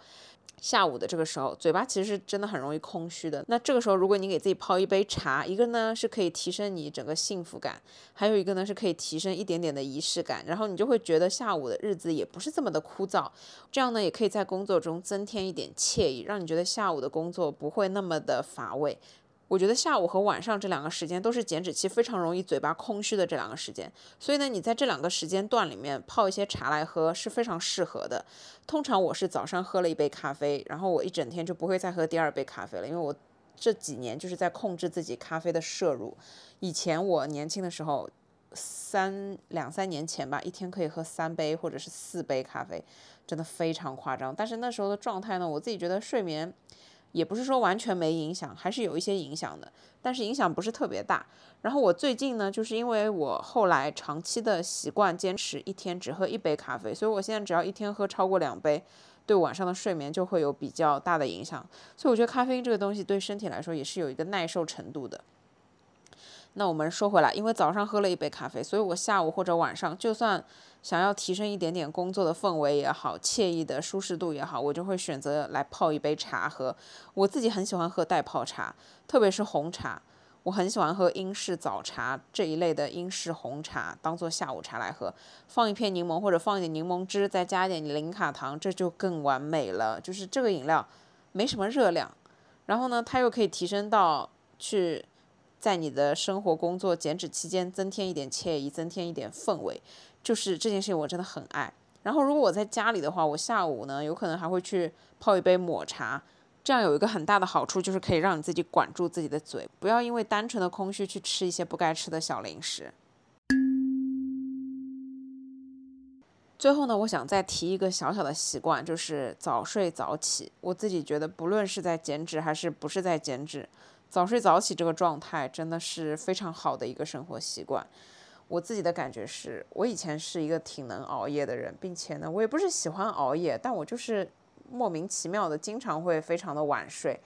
下午的这个时候，嘴巴其实是真的很容易空虚的。那这个时候，如果你给自己泡一杯茶，一个呢是可以提升你整个幸福感，还有一个呢是可以提升一点点的仪式感，然后你就会觉得下午的日子也不是这么的枯燥。这样呢，也可以在工作中增添一点惬意，让你觉得下午的工作不会那么的乏味。我觉得下午和晚上这两个时间都是减脂期非常容易嘴巴空虚的这两个时间，所以呢，你在这两个时间段里面泡一些茶来喝是非常适合的。通常我是早上喝了一杯咖啡，然后我一整天就不会再喝第二杯咖啡了，因为我这几年就是在控制自己咖啡的摄入。以前我年轻的时候三两三年前吧，一天可以喝三杯或者是四杯咖啡，真的非常夸张。但是那时候的状态呢，我自己觉得睡眠也不是说完全没影响，还是有一些影响的，但是影响不是特别大。然后我最近呢，就是因为我后来长期的习惯坚持一天只喝一杯咖啡，所以我现在只要一天喝超过两杯，对晚上的睡眠就会有比较大的影响。所以我觉得咖啡因这个东西对身体来说也是有一个耐受程度的。那我们说回来，因为早上喝了一杯咖啡，所以我下午或者晚上，就算想要提升一点点工作的氛围也好，惬意的舒适度也好，我就会选择来泡一杯茶喝。我自己很喜欢喝袋泡茶，特别是红茶，我很喜欢喝英式早茶这一类的英式红茶，当做下午茶来喝，放一片柠檬或者放一点柠檬汁，再加一点零卡糖，这就更完美了。就是这个饮料没什么热量，然后呢，它又可以提升到去。在你的生活、工作、减脂期间，增添一点惬意，增添一点氛围，就是这件事情我真的很爱。然后，如果我在家里的话，我下午呢，有可能还会去泡一杯抹茶，这样有一个很大的好处，就是可以让你自己管住自己的嘴，不要因为单纯的空虚去吃一些不该吃的小零食。最后呢，我想再提一个小小的习惯，就是早睡早起。我自己觉得，不论是在减脂还是不是在减脂。早睡早起这个状态真的是非常好的一个生活习惯。我自己的感觉是，我以前是一个挺能熬夜的人，并且呢，我也不是喜欢熬夜，但我就是莫名其妙的经常会非常的晚睡，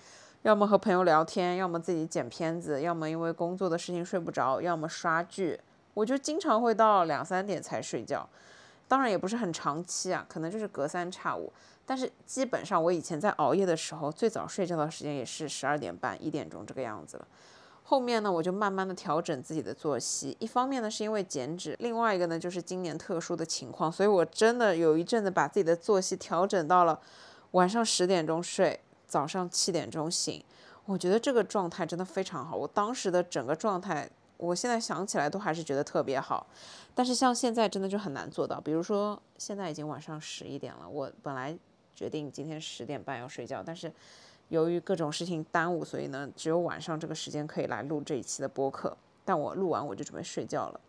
要么和朋友聊天，要么自己剪片子，要么因为工作的事情睡不着，要么刷剧，我就经常会到两三点才睡觉。当然也不是很长期啊，可能就是隔三差五。但是基本上，我以前在熬夜的时候，最早睡觉的时间也是十二点半、一点钟这个样子了。后面呢，我就慢慢的调整自己的作息。一方面呢，是因为减脂；另外一个呢，就是今年特殊的情况，所以我真的有一阵子把自己的作息调整到了晚上十点钟睡，早上七点钟醒。我觉得这个状态真的非常好。我当时的整个状态，我现在想起来都还是觉得特别好。但是像现在真的就很难做到。比如说，现在已经晚上十一点了，我本来。决定今天十点半要睡觉，但是由于各种事情耽误，所以呢，只有晚上这个时间可以来录这一期的播客。但我录完我就准备睡觉了。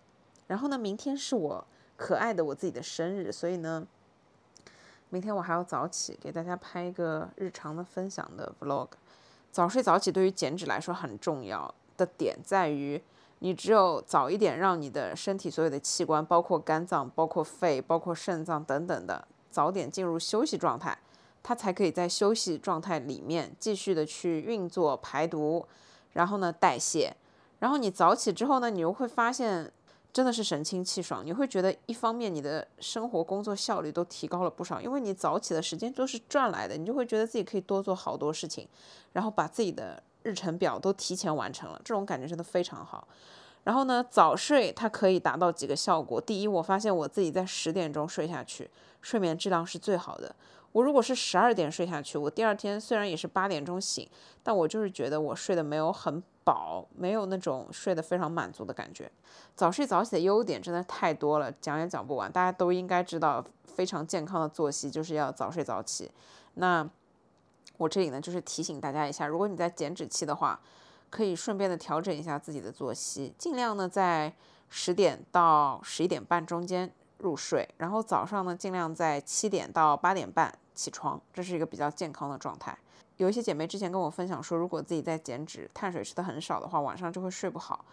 然后呢，明天是我可爱的我自己的生日，所以呢，明天我还要早起给大家拍一个日常的分享的 vlog。早睡早起对于减脂来说很重要的点在于，你只有早一点让你的身体所有的器官，包括肝脏、包括肺、包括肾脏等等的。早点进入休息状态，它才可以在休息状态里面继续的去运作排毒，然后呢代谢，然后你早起之后呢，你又会发现真的是神清气爽，你会觉得一方面你的生活工作效率都提高了不少，因为你早起的时间都是赚来的，你就会觉得自己可以多做好多事情，然后把自己的日程表都提前完成了，这种感觉真的非常好。然后呢，早睡它可以达到几个效果，第一，我发现我自己在十点钟睡下去。睡眠质量是最好的。我如果是十二点睡下去，我第二天虽然也是八点钟醒，但我就是觉得我睡得没有很饱，没有那种睡得非常满足的感觉。早睡早起的优点真的太多了，讲也讲不完。大家都应该知道，非常健康的作息就是要早睡早起。那我这里呢，就是提醒大家一下，如果你在减脂期的话，可以顺便的调整一下自己的作息，尽量呢在十点到十一点半中间。入睡，然后早上呢，尽量在七点到八点半起床，这是一个比较健康的状态。有一些姐妹之前跟我分享说，如果自己在减脂，碳水吃的很少的话，晚上就会睡不好，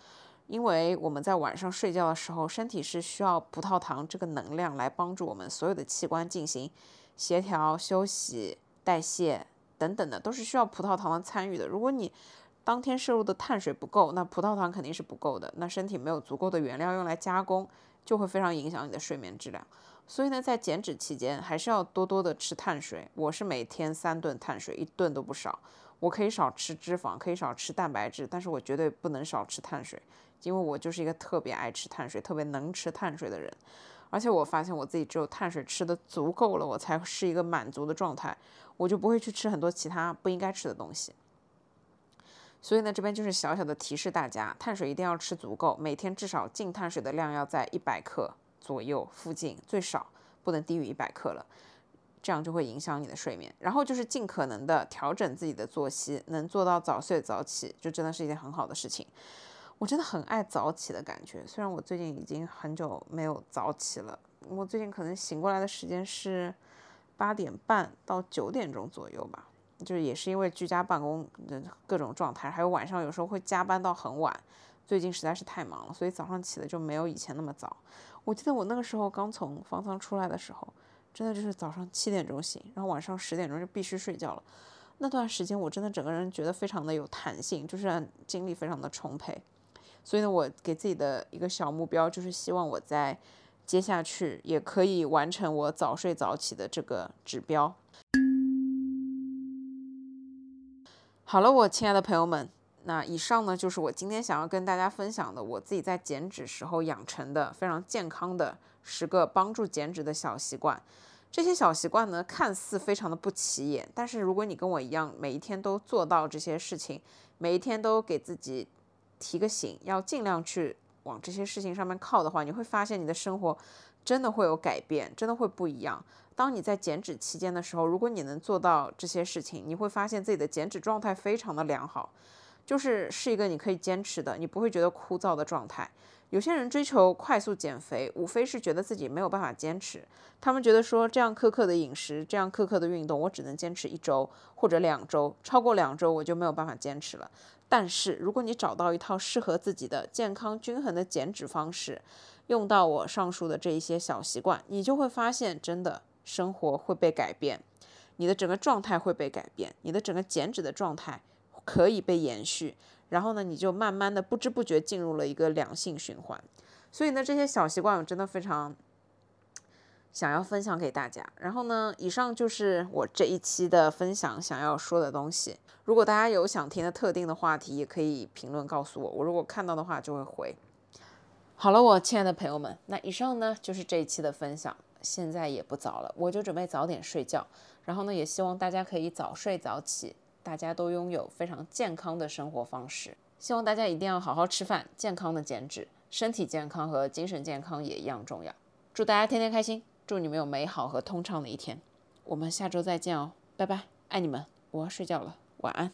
因为我们在晚上睡觉的时候，身体是需要葡萄糖这个能量来帮助我们所有的器官进行协调、休息、代谢等等的，都是需要葡萄糖的参与的。如果你当天摄入的碳水不够，那葡萄糖肯定是不够的，那身体没有足够的原料用来加工。就会非常影响你的睡眠质量，所以呢，在减脂期间还是要多多的吃碳水。我是每天三顿碳水，一顿都不少。我可以少吃脂肪，可以少吃蛋白质，但是我绝对不能少吃碳水，因为我就是一个特别爱吃碳水、特别能吃碳水的人。而且我发现我自己只有碳水吃的足够了，我才是一个满足的状态，我就不会去吃很多其他不应该吃的东西。所以呢，这边就是小小的提示大家，碳水一定要吃足够，每天至少净碳水的量要在一百克左右附近，最少不能低于一百克了，这样就会影响你的睡眠。然后就是尽可能的调整自己的作息，能做到早睡早起，就真的是一件很好的事情。我真的很爱早起的感觉，虽然我最近已经很久没有早起了，我最近可能醒过来的时间是八点半到九点钟左右吧，就是也是因为居家办公的各种状态，还有晚上有时候会加班到很晚，最近实在是太忙了，所以早上起的就没有以前那么早。我记得我那个时候刚从方舱出来的时候，真的就是早上七点钟醒，然后晚上十点钟就必须睡觉了。那段时间我真的整个人觉得非常的有弹性，就是精力非常的充沛。所以呢，我给自己的一个小目标就是希望我在接下去也可以完成我早睡早起的这个指标。好了，我亲爱的朋友们，那以上呢就是我今天想要跟大家分享的我自己在减脂时候养成的非常健康的十个帮助减脂的小习惯。这些小习惯呢，看似非常的不起眼，但是如果你跟我一样，每一天都做到这些事情，每一天都给自己。提个醒，要尽量去往这些事情上面靠的话，你会发现你的生活真的会有改变，真的会不一样。当你在减脂期间的时候，如果你能做到这些事情，你会发现自己的减脂状态非常的良好，就是是一个你可以坚持的，你不会觉得枯燥的状态。有些人追求快速减肥，无非是觉得自己没有办法坚持，他们觉得说这样苛刻的饮食，这样苛刻的运动，我只能坚持一周或者两周，超过两周我就没有办法坚持了。但是，如果你找到一套适合自己的健康均衡的减脂方式，用到我上述的这一些小习惯，你就会发现，真的生活会被改变，你的整个状态会被改变，你的整个减脂的状态可以被延续，然后呢，你就慢慢的不知不觉进入了一个良性循环。所以呢，这些小习惯我真的非常。想要分享给大家，然后呢，以上就是我这一期的分享想要说的东西。如果大家有想听的特定的话题，也可以评论告诉我，我如果看到的话就会回。好了，我亲爱的朋友们，那以上呢就是这一期的分享。现在也不早了，我就准备早点睡觉。然后呢，也希望大家可以早睡早起，大家都拥有非常健康的生活方式。希望大家一定要好好吃饭，健康的减脂，身体健康和精神健康也一样重要。祝大家天天开心！祝你们有美好和通畅的一天，我们下周再见哦，拜拜，爱你们，我要睡觉了，晚安。